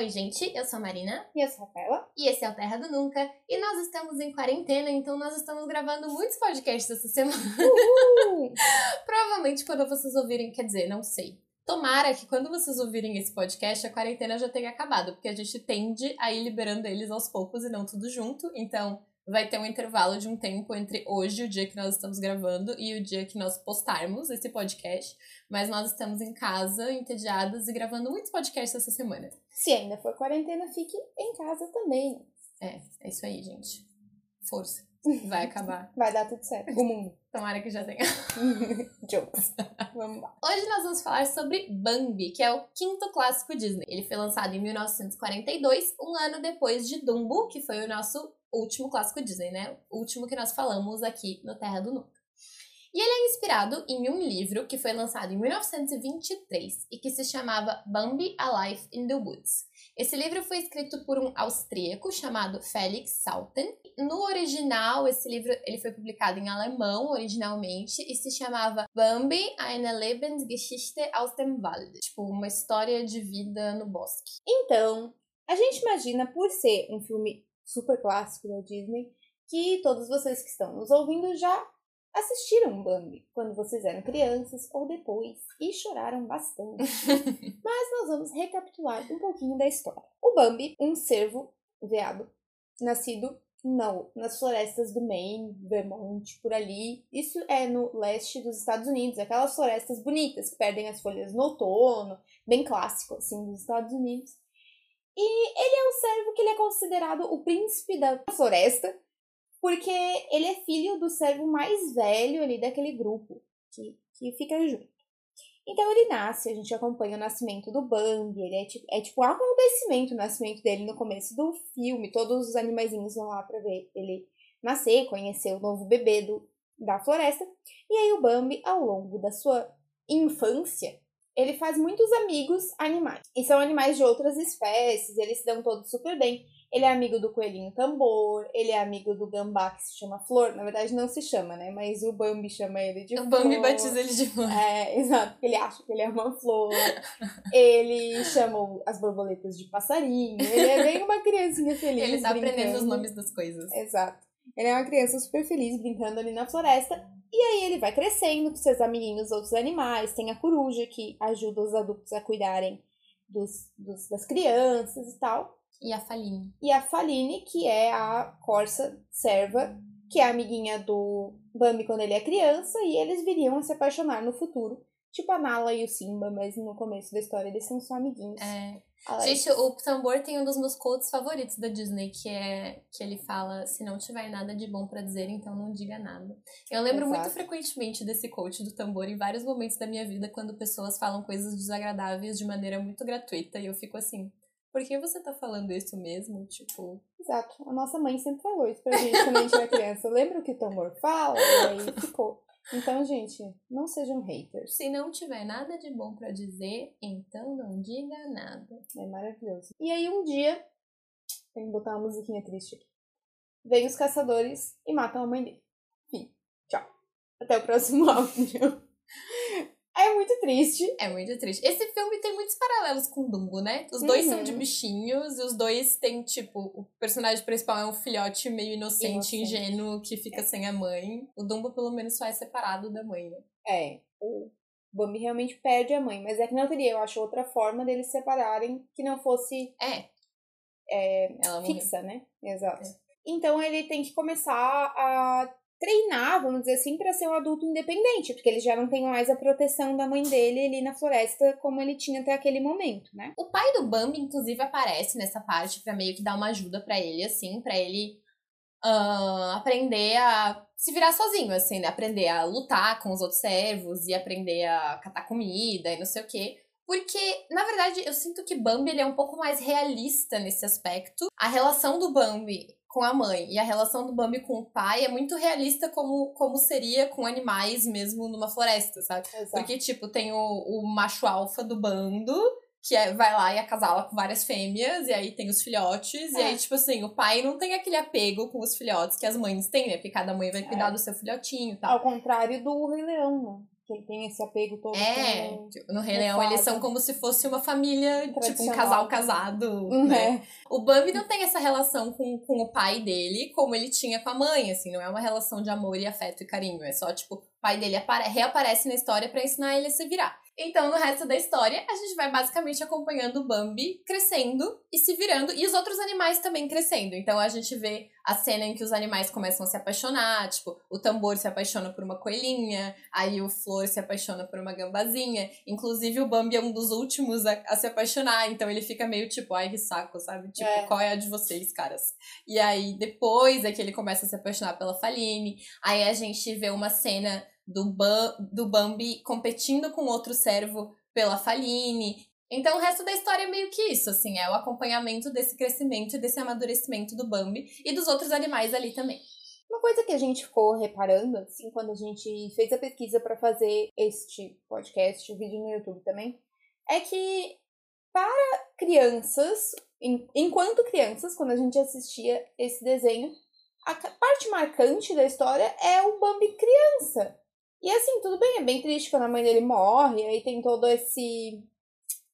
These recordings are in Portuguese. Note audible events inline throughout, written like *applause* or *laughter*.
Oi, gente, eu sou a Marina. E eu sou a Rafaela. E esse é o Terra do Nunca. E nós estamos em quarentena, então nós estamos gravando muitos podcasts essa semana. *laughs* Provavelmente quando vocês ouvirem, quer dizer, não sei. Tomara que quando vocês ouvirem esse podcast, a quarentena já tenha acabado, porque a gente tende a ir liberando eles aos poucos e não tudo junto. Então, vai ter um intervalo de um tempo entre hoje, o dia que nós estamos gravando, e o dia que nós postarmos esse podcast. Mas nós estamos em casa, entediadas e gravando muitos podcasts essa semana. Se ainda for quarentena, fique em casa também. É, é isso aí, gente. Força. Vai acabar. *laughs* Vai dar tudo certo. O mundo. Tomara que já tenha. *laughs* Jokes. Vamos lá. Hoje nós vamos falar sobre Bambi, que é o quinto clássico Disney. Ele foi lançado em 1942, um ano depois de Dumbo, que foi o nosso último clássico Disney, né? O último que nós falamos aqui no Terra do Nunca. E ele é inspirado em um livro que foi lançado em 1923 e que se chamava Bambi A Life in the Woods. Esse livro foi escrito por um austríaco chamado Felix Salten. No original, esse livro ele foi publicado em alemão originalmente e se chamava Bambi eine Lebensgeschichte aus dem Wald, tipo uma história de vida no bosque. Então, a gente imagina, por ser um filme super clássico da Disney, que todos vocês que estão nos ouvindo já assistiram Bambi quando vocês eram crianças ou depois e choraram bastante. *laughs* Mas nós vamos recapitular um pouquinho da história. O Bambi, um cervo veado, nascido não, nas florestas do Maine, Vermont, por ali. Isso é no leste dos Estados Unidos, aquelas florestas bonitas que perdem as folhas no outono, bem clássico assim dos Estados Unidos. E ele é um servo que ele é considerado o príncipe da floresta, porque ele é filho do servo mais velho ali daquele grupo que, que fica junto. Então ele nasce, a gente acompanha o nascimento do Bambi, ele é tipo, é tipo um acontecimento o nascimento dele no começo do filme, todos os animaizinhos vão lá pra ver ele nascer, conhecer o novo bebê do, da floresta. E aí o Bambi, ao longo da sua infância, ele faz muitos amigos animais. E são animais de outras espécies, eles se dão todos super bem. Ele é amigo do coelhinho tambor, ele é amigo do gambá que se chama Flor. Na verdade, não se chama, né? Mas o Bambi chama ele de o Flor. O Bambi batiza ele de flor. É, *laughs* exato. Ele acha que ele é uma flor. ele chama as borboletas de passarinho. Ele é bem uma criancinha feliz. Ele tá brincando. aprendendo os nomes das coisas. Exato. Ele é uma criança super feliz brincando ali na floresta. E aí ele vai crescendo com seus amiguinhos, outros animais. Tem a coruja que ajuda os adultos a cuidarem dos, dos das crianças e tal. E a Faline. E a Faline, que é a corça serva, que é amiguinha do Bambi quando ele é criança, e eles viriam a se apaixonar no futuro. Tipo a Nala e o Simba, mas no começo da história eles são só amiguinhos. É. Gente, o tambor tem um dos meus quotes favoritos da Disney, que é que ele fala: se não tiver nada de bom para dizer, então não diga nada. Eu lembro Exato. muito frequentemente desse quote do tambor em vários momentos da minha vida, quando pessoas falam coisas desagradáveis de maneira muito gratuita, e eu fico assim. Por que você tá falando isso mesmo? Tipo. Exato. A nossa mãe sempre falou isso pra gente quando a gente era *laughs* criança. Lembra o que o tambor fala? E aí ficou. Então, gente, não sejam haters. Se não tiver nada de bom para dizer, então não diga nada. É maravilhoso. E aí um dia, tem que botar uma musiquinha triste aqui. Vem os caçadores e matam a mãe dele. Fim. Tchau. Até o próximo *laughs* áudio. É muito triste. É muito triste. Esse filme tem muitos paralelos com Dumbo, né? Os dois Uhum. são de bichinhos e os dois têm, tipo, o personagem principal é um filhote meio inocente, ingênuo, que fica sem a mãe. O Dumbo, pelo menos, só é separado da mãe, né? É, o Bambi realmente perde a mãe, mas é que não teria, eu acho, outra forma deles se separarem que não fosse É. É, fixa, né? Exato. É. Então ele tem que começar a treinar, vamos dizer assim, para ser um adulto independente, porque ele já não tem mais a proteção da mãe dele ali na floresta como ele tinha até aquele momento, né? O pai do Bambi, inclusive, aparece nessa parte pra meio que dar uma ajuda pra ele, assim, pra ele ah, aprender a se virar sozinho, assim, né? Aprender a lutar com os outros servos e aprender a catar comida e não sei o quê. Porque, na verdade, eu sinto que Bambi ele é um pouco mais realista nesse aspecto. A relação do Bambi com a mãe e a relação do Bambi com o pai é muito realista como, como seria com animais mesmo numa floresta, sabe? Exato. Porque, tipo, tem o, o macho alfa do bando, que é, vai lá e acasala com várias fêmeas, e aí tem os filhotes, e É. aí, tipo assim, o pai não tem aquele apego com os filhotes que as mães têm, né? Porque cada mãe vai cuidar É. do seu filhotinho e tal. Ao contrário do Rei Leão, né? Que ele tem esse apego todo. É, com- tipo, no Rei Leão eles são como se fosse uma família, tipo um casal casado, Uhum, né? é. O Bambi não tem essa relação com, com o pai dele como ele tinha com a mãe, assim, não é uma relação de amor e afeto e carinho, é só, tipo, o pai dele apare reaparece na história pra ensinar ele a se virar. Então, no resto da história, a gente vai basicamente acompanhando o Bambi crescendo e se virando, e os outros animais também crescendo. Então, a gente vê a cena em que os animais começam a se apaixonar, tipo, o tambor se apaixona por uma coelhinha, aí o Flor se apaixona por uma gambazinha. Inclusive, o Bambi é um dos últimos a, a se apaixonar, então ele fica meio tipo, ai que saco, sabe? Tipo, É. qual é a de vocês, caras? E aí, depois é que ele começa a se apaixonar pela Faline. Aí a gente vê uma cena do, do Bambi competindo com outro servo pela Faline. Então, o resto da história é meio que isso, assim, é o acompanhamento desse crescimento e desse amadurecimento do Bambi e dos outros animais ali também. Uma coisa que a gente ficou reparando, assim, quando a gente fez a pesquisa para fazer este podcast, o vídeo no YouTube também, é que para crianças, enquanto crianças, quando a gente assistia esse desenho, a parte marcante da história é o Bambi criança. E assim, tudo bem, é bem triste quando a mãe dele morre, aí tem todo esse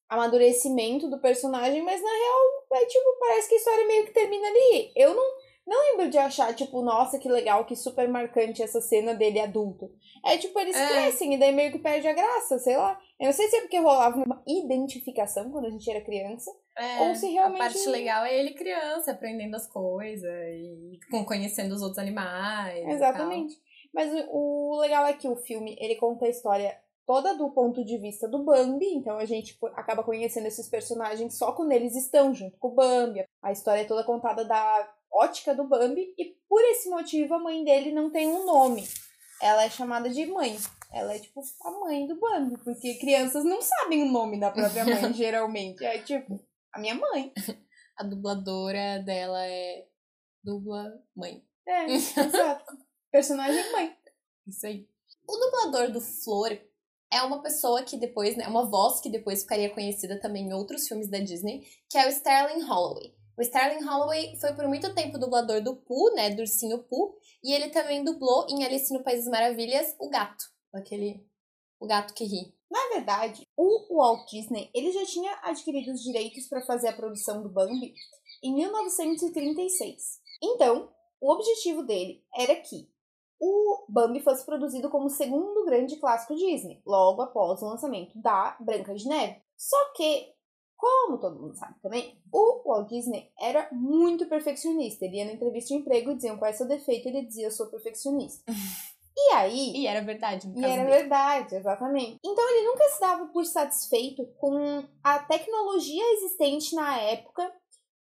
amadurecimento do personagem, mas na real, é tipo, parece que a história meio que termina ali. Eu não não lembro de achar, tipo, nossa, que legal, que super marcante essa cena dele adulto. É tipo, eles É. crescem e daí meio que perde a graça, sei lá. Eu não sei se é porque rolava uma identificação quando a gente era criança. É, Ou se realmente- A parte legal é ele criança, aprendendo as coisas e conhecendo os outros animais. Exatamente. Mas o, legal é que o filme, ele conta a história toda do ponto de vista do Bambi, então a gente co- acaba conhecendo esses personagens só quando eles estão junto com o Bambi. A história é toda contada da ótica do Bambi e por esse motivo a mãe dele não tem um nome. Ela é chamada de mãe. Ela é tipo a mãe do Bambi, porque crianças não sabem o nome da própria mãe, *laughs* geralmente. É tipo, a minha mãe. A dubladora dela é dubla mãe. É, exato. *laughs* Personagem mãe. Isso aí. O dublador do Flor é uma pessoa que depois, né, uma voz que depois ficaria conhecida também em outros filmes da Disney, que é o Sterling Holloway. O Sterling Holloway foi por muito tempo dublador do Pooh, né, do ursinho Pooh, e ele também dublou em Alice no País das Maravilhas o gato, aquele o gato que ri. Na verdade, o Walt Disney ele já tinha adquirido os direitos para fazer a produção do Bambi em 1936. Então, o objetivo dele era que o Bambi fosse produzido como o segundo grande clássico Disney, logo após o lançamento da Branca de Neve. Só que, como todo mundo sabe também, o Walt Disney era muito perfeccionista. Ele ia na entrevista de emprego e diziam qual é seu defeito, ele dizia eu sou perfeccionista. *laughs* E aí, E era verdade, no e era dele. verdade, exatamente. Então ele nunca se dava por satisfeito com a tecnologia existente na época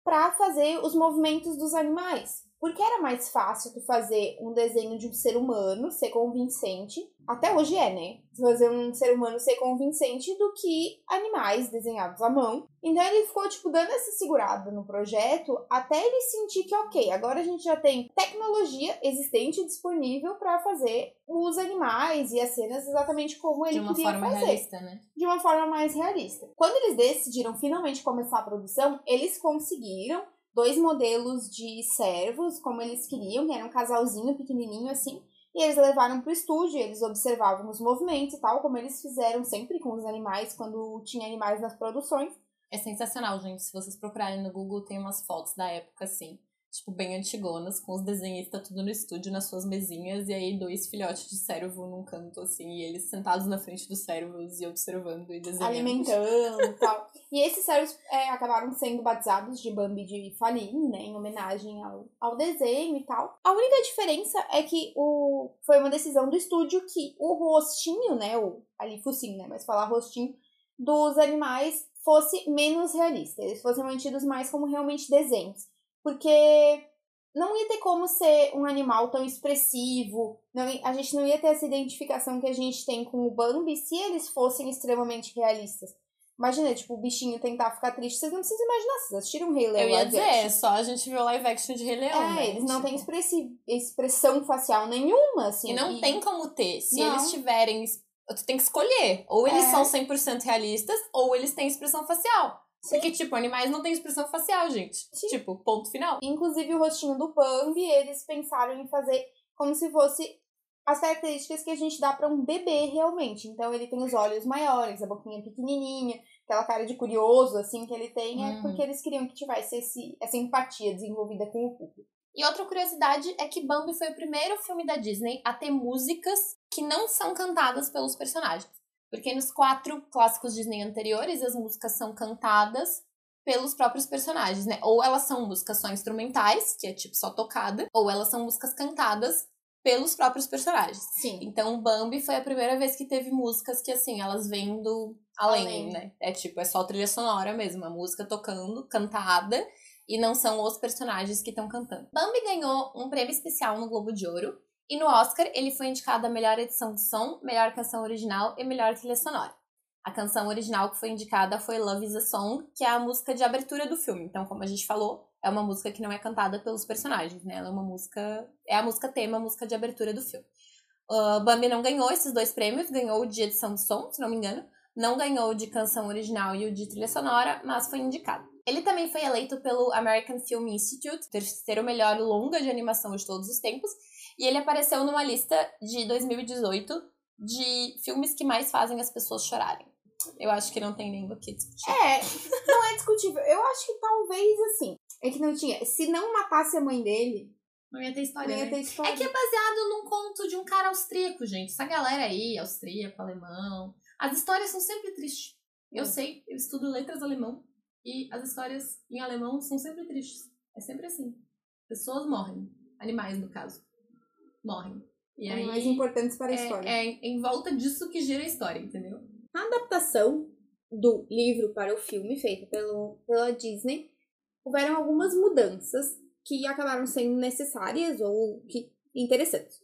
para fazer os movimentos dos animais. Porque era mais fácil tu fazer um desenho de um ser humano ser convincente, até hoje é, né? Fazer um ser humano ser convincente do que animais desenhados à mão. Então ele ficou, tipo, dando essa segurada no projeto até ele sentir que, ok, agora a gente já tem tecnologia existente e disponível para fazer os animais e as cenas exatamente como ele de uma queria forma fazer realista, né? de uma forma mais realista. Quando eles decidiram finalmente começar a produção, eles conseguiram dois modelos de servos, como eles queriam, que era um casalzinho pequenininho assim, e eles levaram pro estúdio, eles observavam os movimentos e tal, como eles fizeram sempre com os animais quando tinha animais nas produções. É sensacional, gente. Se vocês procurarem no Google, tem umas fotos da época, assim, tipo, bem antigonas, com os desenhistas tudo no estúdio, nas suas mesinhas, e aí dois filhotes de cérvo num canto, assim, e eles sentados na frente dos cérvos e observando e desenhando. alimentando e tal. E esses servos é, acabaram sendo batizados de Bambi de Faline, né? Em homenagem ao, ao desenho e tal. A única diferença é que o, foi uma decisão do estúdio que o rostinho, né? O, ali focinho, né? Mas falar rostinho dos animais fosse menos realista. Eles fossem mantidos mais como realmente desenhos. Porque não ia ter como ser um animal tão expressivo. Não, a gente não ia ter essa identificação que a gente tem com o Bambi se eles fossem extremamente realistas. Imagina, tipo, o bichinho tentar ficar triste. Vocês não precisam imaginar, vocês assistiram Rei Leão Eu ia dizer, action. é só a gente viu live action de Rei Leão, É, né? eles não Tipo, têm expressi- expressão facial nenhuma, assim. E não tem como ter. Se Não. eles tiverem. Tu tem que escolher. Ou eles É. são 100% realistas, ou eles têm expressão facial. Sim. Porque, tipo, animais não têm expressão facial, gente. Sim. Tipo, ponto final. Inclusive, o rostinho do Bambi, eles pensaram em fazer como se fosse as características que a gente dá para um bebê realmente. Então ele tem os olhos maiores, a boquinha pequenininha, aquela cara de curioso assim que ele tem, é Uhum. porque eles queriam que tivesse esse, essa empatia desenvolvida com o público. E outra curiosidade é que Bambi foi o primeiro filme da Disney a ter músicas que não são cantadas pelos personagens. Porque nos quatro clássicos Disney anteriores, as músicas são cantadas pelos próprios personagens, né? Ou elas são músicas só instrumentais, que é tipo só tocada, ou elas são músicas cantadas pelos próprios personagens. Sim. Então, Bambi foi a primeira vez que teve músicas que, assim, elas vêm do além, Além. né? É tipo, é só trilha sonora mesmo, a música tocando, cantada, e não são os personagens que estão cantando. Bambi ganhou um prêmio especial no Globo de Ouro, e no Oscar ele foi indicado a melhor edição de som, melhor canção original e melhor trilha sonora. A canção original que foi indicada foi Love is a Song, que é a música de abertura do filme. Então, como a gente falou, é uma música que não é cantada pelos personagens, né? Ela é uma música. É a música tema, a música de abertura do filme. Uh, Bambi não ganhou esses dois prêmios, ganhou o de edição de som, se não me engano. Não ganhou o de canção original e o de trilha sonora, mas foi indicado. Ele também foi eleito pelo American Film Institute, terceiro melhor longa de animação de todos os tempos, e ele apareceu numa lista de 2018 de filmes que mais fazem as pessoas chorarem. Eu acho que não tem nem o que discutir. É, não é discutível. Eu acho que talvez assim. É que não tinha. Se não matasse a mãe dele, Não ia ter não história, ia né? ter história. É que é baseado num conto de um cara austríaco, gente. Essa galera aí, austríaco, alemão. As histórias são sempre tristes. Eu É. sei, eu estudo letras alemão. E as histórias em alemão são sempre tristes. É sempre assim. Pessoas morrem. Animais, no caso. Morrem. E aí. mais importantes para a é, história. é em volta disso que gira a história, entendeu? Na adaptação do livro para o filme, feito pelo, pela Disney, houveram algumas mudanças que acabaram sendo necessárias ou que interessantes.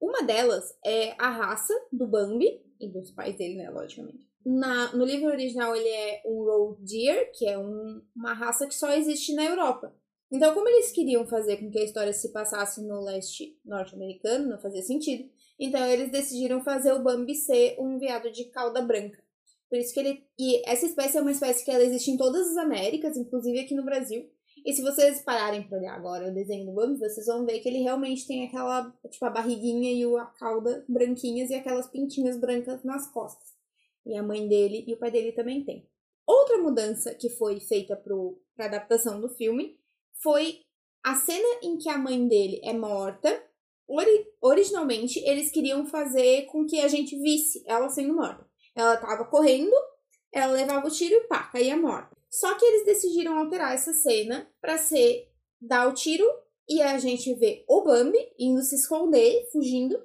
Uma delas é a raça do Bambi e dos pais dele, né, logicamente. Na, no livro original ele é um road deer, que é um- uma raça que só existe na Europa. Então, como eles queriam fazer com que a história se passasse no leste norte-americano, não fazia sentido. Então, eles decidiram fazer o Bambi ser um veado de cauda branca. Por isso que ele. E essa espécie é uma espécie que ela existe em todas as Américas, inclusive aqui no Brasil. E se vocês pararem pra olhar agora o desenho do Bambi, vocês vão ver que ele realmente tem aquela, tipo, a barriguinha e a cauda branquinhas e aquelas pintinhas brancas nas costas. E a mãe dele e o pai dele também tem. Outra mudança que foi feita pro, pra adaptação do filme foi a cena em que a mãe dele é morta. Ori- originalmente, eles queriam fazer com que a gente visse ela sendo morta. Ela tava correndo, ela levava o tiro e pá, caía morta. Só que eles decidiram alterar essa cena pra ser dar o tiro e a gente vê o Bambi indo se esconder, fugindo,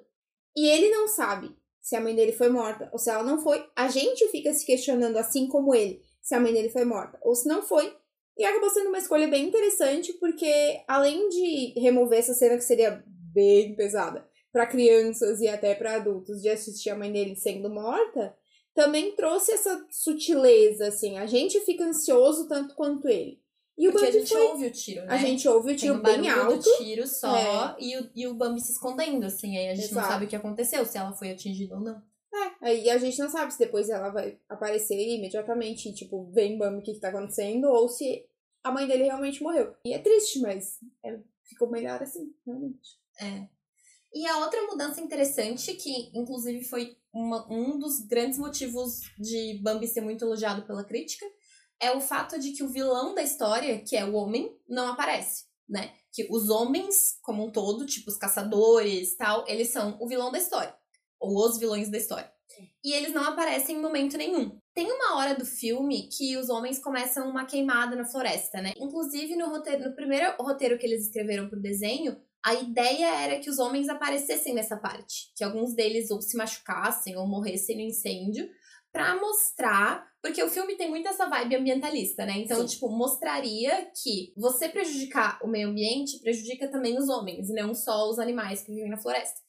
e ele não sabe se a mãe dele foi morta ou se ela não foi. A gente fica se questionando, assim como ele, se a mãe dele foi morta ou se não foi. E acabou sendo uma escolha bem interessante, porque além de remover essa cena que seria bem pesada para crianças e até para adultos de assistir a mãe dele sendo morta, também trouxe essa sutileza, assim. A gente fica ansioso tanto quanto ele. E o Porque a Bambi gente foi. ouve o tiro, né? A gente ouve o Tem tiro bem alto. do tiro só É. e, o, e o Bambi se escondendo, assim. Aí a gente não Exato. sabe o que aconteceu, se ela foi atingida ou não. É, aí a gente não sabe se depois ela vai aparecer imediatamente, e, tipo, vem Bambi, o que, que tá acontecendo, ou se a mãe dele realmente morreu. E é triste, mas é, ficou melhor assim, realmente. É. E a outra mudança interessante, que inclusive foi uma- um dos grandes motivos de Bambi ser muito elogiado pela crítica, é o fato de que o vilão da história, que é o homem, não aparece, né? Que os homens, como um todo, tipo os caçadores tal, eles são o vilão da história. Ou os vilões da história. E eles não aparecem em momento nenhum. Tem uma hora do filme que os homens começam uma queimada na floresta, né? Inclusive, no, roteiro, no primeiro roteiro que eles escreveram pro desenho, a ideia era que os homens aparecessem nessa parte. Que alguns deles ou se machucassem ou morressem no incêndio. Pra mostrar. Porque o filme tem muito essa vibe ambientalista, né? Então, Sim. tipo, mostraria que você prejudicar o meio ambiente prejudica também os homens, e não só os animais que vivem na floresta.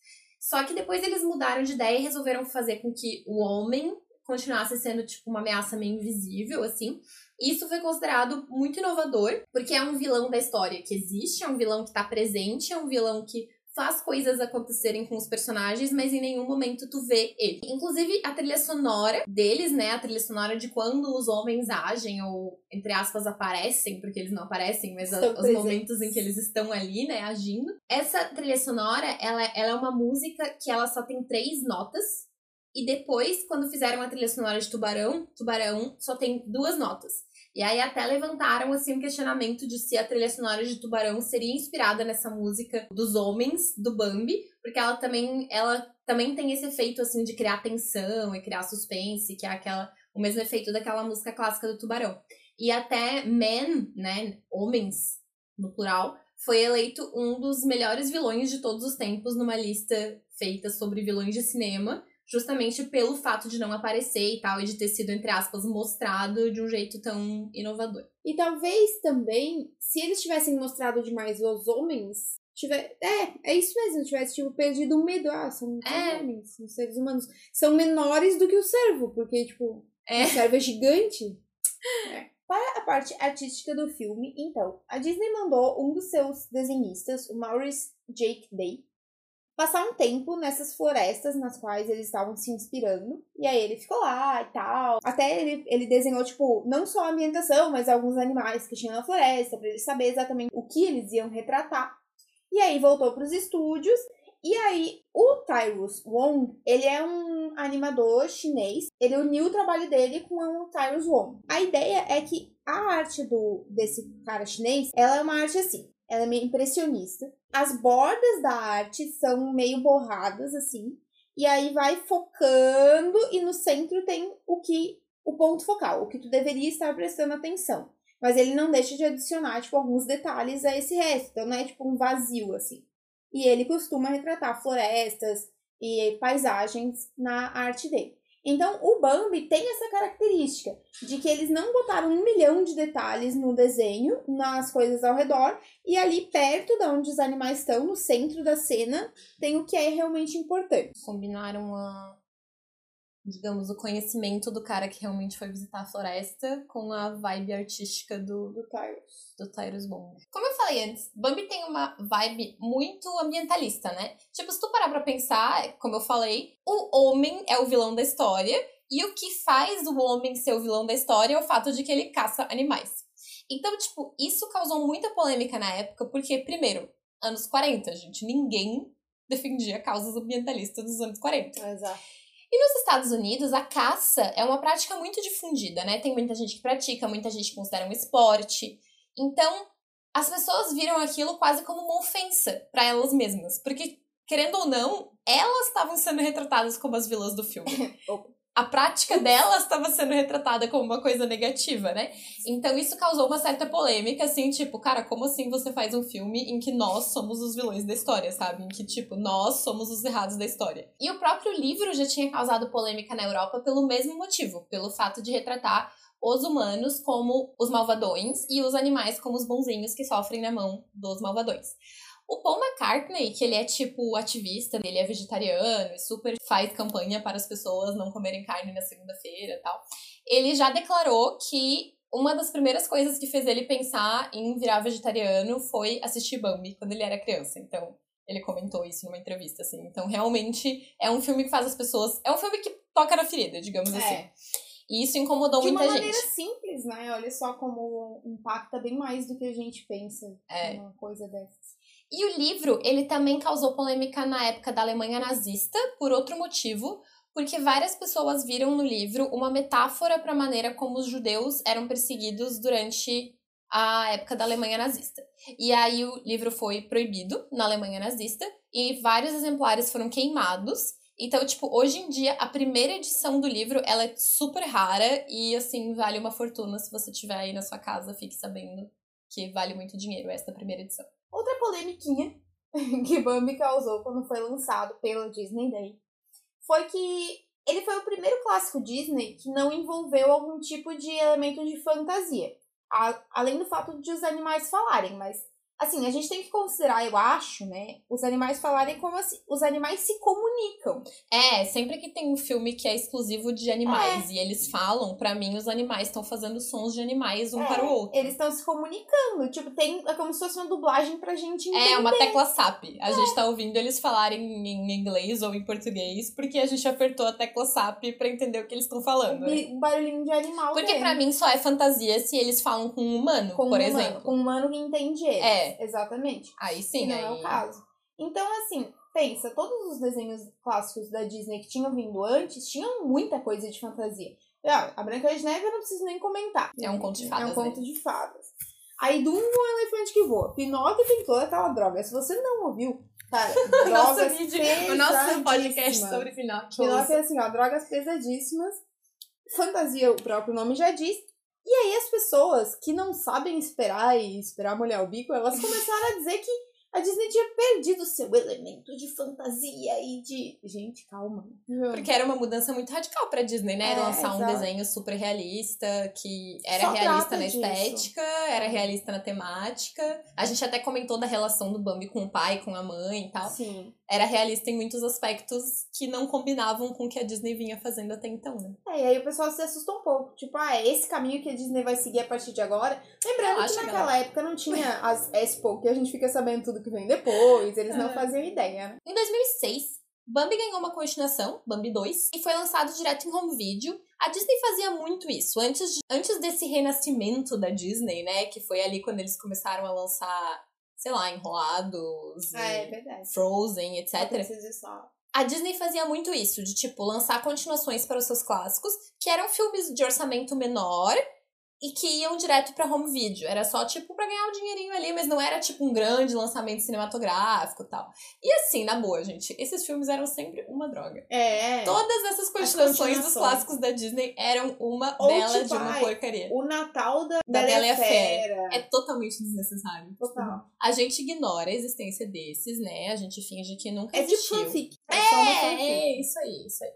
Só que depois eles mudaram de ideia e resolveram fazer com que o homem continuasse sendo, tipo, uma ameaça meio invisível, assim. Isso foi considerado muito inovador, porque é um vilão da história que existe, é um vilão que tá presente, é um vilão que faz coisas acontecerem com os personagens, mas em nenhum momento tu vê ele. Inclusive, a trilha sonora deles, né? A trilha sonora de quando os homens agem, ou, entre aspas, aparecem, porque eles não aparecem, mas a, os momentos em que eles estão ali, né, agindo. Essa trilha sonora, ela, ela é uma música que ela só tem três notas. E depois, quando fizeram a trilha sonora de Tubarão, Tubarão só tem duas notas. E aí até levantaram assim um questionamento de se a trilha sonora de Tubarão seria inspirada nessa música dos homens do Bambi, porque ela também ela também tem esse efeito assim de criar tensão e criar suspense, que é aquela o mesmo efeito daquela música clássica do Tubarão. E até Men, né, homens no plural, foi eleito um dos melhores vilões de todos os tempos numa lista feita sobre vilões de cinema justamente pelo fato de não aparecer e tal, e de ter sido, entre aspas, mostrado de um jeito tão inovador. E talvez também, se eles tivessem mostrado demais os homens, tiver, é, é isso mesmo, tivesse tipo, perdido o medo. Ah, são é. homens, são seres humanos. São menores do que o servo, porque, tipo, é. o servo é gigante. *laughs* É. Para a parte artística do filme, então, a Disney mandou um dos seus desenhistas, o Maurice Jake Day, passar um tempo nessas florestas nas quais eles estavam se inspirando. E aí ele ficou lá e tal. Até ele, ele desenhou, tipo, não só a ambientação, mas alguns animais que tinham na floresta, para ele saber exatamente o que eles iam retratar. E aí voltou para os estúdios. E aí, o Tyrus Wong, ele é um animador chinês. Ele uniu o trabalho dele com o Tyrus Wong. A ideia é que a arte do desse cara chinês, ela é uma arte assim ela é meio impressionista. As bordas da arte são meio borradas, assim. E aí vai focando e no centro tem o que o ponto focal, o que tu deveria estar prestando atenção. Mas ele não deixa de adicionar, tipo, alguns detalhes a esse resto. Então não é tipo um vazio, assim. E ele costuma retratar florestas e paisagens na arte dele. Então, o Bambi tem essa característica de que eles não botaram um milhão de detalhes no desenho, nas coisas ao redor, e ali perto de onde os animais estão, no centro da cena, tem o que é realmente importante. Combinaram a, digamos, o conhecimento do cara que realmente foi visitar a floresta com a vibe artística do, do Tyrus. Do Tyrus Bond. Como eu falei antes, Bambi tem uma vibe muito ambientalista, né? Tipo, se tu parar pra pensar, como eu falei, o homem é o vilão da história e o que faz o homem ser o vilão da história é o fato de que ele caça animais. Então, tipo, isso causou muita polêmica na época, porque, primeiro, anos 40, gente, ninguém defendia causas ambientalistas dos anos 40. Exato. E nos Estados Unidos, a caça é uma prática muito difundida, né? Tem muita gente que pratica, muita gente considera um esporte. Então, as pessoas viram aquilo quase como uma ofensa para elas mesmas. Porque, querendo ou não, elas estavam sendo retratadas como as vilãs do filme. *laughs* a prática delas estava sendo retratada como uma coisa negativa, né? Então isso causou uma certa polêmica, assim, tipo, cara, como assim você faz um filme em que nós somos os vilões da história, sabe? Em que, tipo, nós somos os errados da história. E o próprio livro já tinha causado polêmica na Europa pelo mesmo motivo, pelo fato de retratar os humanos como os malvadões e os animais como os bonzinhos que sofrem na mão dos malvadões. O Paul McCartney, que ele é tipo ativista, ele é vegetariano e super faz campanha para as pessoas não comerem carne na segunda-feira e tal. Ele já declarou que uma das primeiras coisas que fez ele pensar em virar vegetariano foi assistir Bambi quando ele era criança. Então, ele comentou isso numa entrevista, assim. Então, realmente, é um filme que faz as pessoas. É um filme que toca na ferida, digamos é. assim. E isso incomodou de muita gente. De uma maneira simples, né? Olha só como impacta bem mais do que a gente pensa é. uma coisa dessas. E o livro, ele também causou polêmica na época da Alemanha nazista, por outro motivo, porque várias pessoas viram no livro uma metáfora para a maneira como os judeus eram perseguidos durante a época da Alemanha nazista. E aí o livro foi proibido na Alemanha nazista e vários exemplares foram queimados. Então, tipo, hoje em dia, a primeira edição do livro, ela é super rara e, assim, vale uma fortuna. Se você tiver aí na sua casa, fique sabendo que vale muito dinheiro esta primeira edição. Outra polemiquinha *laughs* que Bambi causou quando foi lançado pela Disney Day foi que ele foi o primeiro clássico Disney que não envolveu algum tipo de elemento de fantasia. Além do fato de os animais falarem, mas Assim, a gente tem que considerar, eu acho, né, os animais falarem como assim, os animais se comunicam. É, sempre que tem um filme que é exclusivo de animais e eles falam, pra mim os animais estão fazendo sons de animais um É, para o outro. Eles estão se comunicando. Tipo, tem. É como se fosse uma dublagem pra gente entender. É uma tecla SAP. A gente tá ouvindo eles falarem em inglês ou em português, porque a gente apertou a tecla SAP pra entender o que eles estão falando. né? um barulhinho de animal. Porque pra mim só é fantasia se eles falam com um humano, com por um humano, exemplo. Com um humano que entende eles. É. Exatamente. Aí que sim, não aí... é o caso. Então, assim, pensa, todos os desenhos clássicos da Disney que tinham vindo antes tinham muita coisa de fantasia. Ah, a Branca de Neve eu não preciso nem comentar. É um conto de É fadas, um conto de fadas. Aí Dumbo é um elefante que voa. Pinóquio tem toda aquela droga. Se você não ouviu, *laughs* nosso drogas vídeo, o nosso podcast sobre Pinóquio. Pinóquio é assim, ó, drogas pesadíssimas. Fantasia, o próprio nome já diz. E aí as pessoas que não sabem esperar e esperar molhar o bico, elas começaram a dizer que a Disney tinha perdido seu elemento de fantasia e de. Gente, calma. Porque era uma mudança muito radical pra Disney, né? É, Lançar um exato. desenho super realista, que era Só realista na disso. estética, era realista na temática. A gente até comentou da relação do Bambi com o pai, com a mãe e tal. Sim. Era realista em muitos aspectos que não combinavam com o que a Disney vinha fazendo até então, né? É, e aí o pessoal se assustou um pouco. Tipo, ah, é esse caminho que a Disney vai seguir a partir de agora. Lembrando que naquela época não tinha as Expo, que a gente fica sabendo tudo que vem depois. Eles não É. faziam ideia, né? Em 2006, Bambi ganhou uma continuação, Bambi 2, e foi lançado direto em home video. A Disney fazia muito isso. Antes, de- antes desse renascimento da Disney, né? Que foi ali quando eles começaram a lançar, sei lá, Enrolados, É, e verdade. Frozen, etc. A Disney fazia muito isso, de tipo, lançar continuações para os seus clássicos, que eram filmes de orçamento menor e que iam direto pra home video. Era só, tipo, pra ganhar o dinheirinho ali, mas não era, tipo, um grande lançamento cinematográfico e tal. E assim, na boa, gente, esses filmes eram sempre uma droga. É. Todas essas continuações, dos clássicos da Disney eram uma Ou, bela tipo, de uma ai, porcaria. O Natal da, Da Bela e a Fera. É totalmente desnecessário. Total. A gente ignora a existência desses, né? A gente finge que nunca É tipo existiu. fanfic. É, só uma É, fanfic. é, isso aí, isso aí.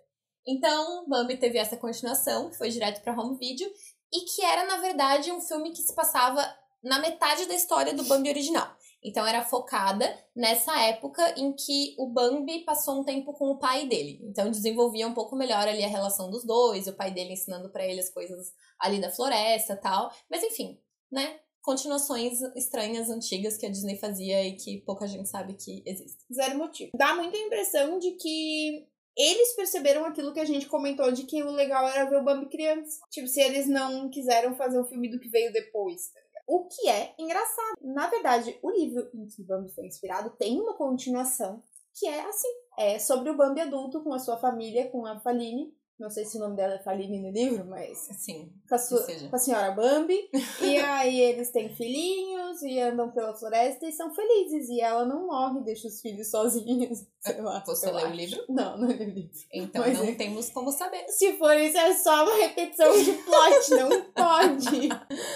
Então, Bambi teve essa continuação, que foi direto pra home video, e que era, na verdade, um filme que se passava na metade da história do Bambi original. Então, era focada nessa época em que o Bambi passou um tempo com o pai dele. Então, desenvolvia um pouco melhor ali a relação dos dois, o pai dele ensinando pra ele as coisas ali da floresta tal. Mas, enfim, né? Continuações estranhas, antigas que a Disney fazia e que pouca gente sabe que existem. Zero motivo. Dá muita impressão de que eles perceberam aquilo que a gente comentou de que o legal era ver o Bambi criança. Tipo, se eles não quiseram fazer o filme do que veio depois, tá ligado? O que é engraçado. Na verdade, o livro em que Bambi foi inspirado tem uma continuação que é assim. É sobre o Bambi adulto com a sua família, com a Faline. Não sei se o nome dela é Faline no livro, mas Assim, com a, sua- com a senhora Bambi. e *laughs* aí eles têm filhinhos e andam pela floresta e são felizes. E ela não morre, deixa os filhos sozinhos. *laughs* Sei lá. Você eu leu o livro? Não, não li o livro. Então Mas não é. temos como saber. Se for isso, é só uma repetição de plot, não pode.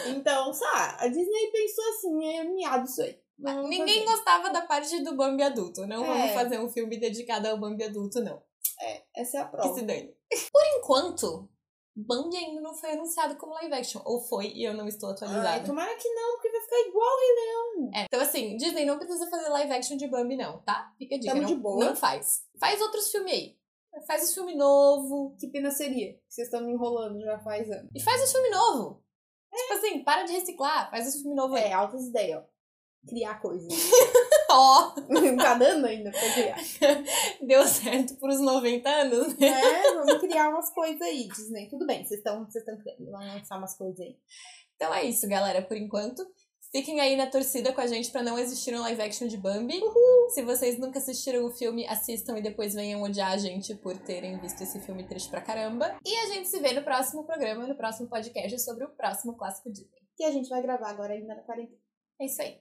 Então, sabe, a Disney pensou assim, é miado isso aí. Ninguém fazer. gostava da parte do Bambi adulto. Não É. vamos fazer um filme dedicado ao Bambi adulto, não. Essa é a Que prova. se dane. Por enquanto, Bambi ainda não foi anunciado como live action. Ou foi e eu não estou Ai, atualizada. tomara que não, porque vai ficar igual o Rei Leão. É, Então, assim, Disney não precisa fazer live action de Bambi, não, tá? Fica a dica. Tamo não, de boa. não faz. Faz outros filmes aí. Faz os filme novo. Que pena seria. Vocês estão me enrolando já faz anos. E faz os filme novo. Tipo assim, para de reciclar. Faz os filme novo aí. É, altas ideias, ó. Criar coisas. *laughs* Ó, tá dando ainda pra criar. *laughs* deu certo por uns 90 anos, né? É, vamos criar umas coisas aí, Disney. Tudo bem, vocês estão vocês. Vamos lançar umas coisas aí. Então é isso, galera, por enquanto. Fiquem aí na torcida com a gente pra não existir um live action de Bambi. Se vocês nunca assistiram o filme, assistam e depois venham odiar a gente por terem visto esse filme triste pra caramba. E a gente se vê no próximo programa, no próximo podcast sobre o próximo clássico Disney. Que a gente vai gravar agora ainda na quarentena. É isso aí.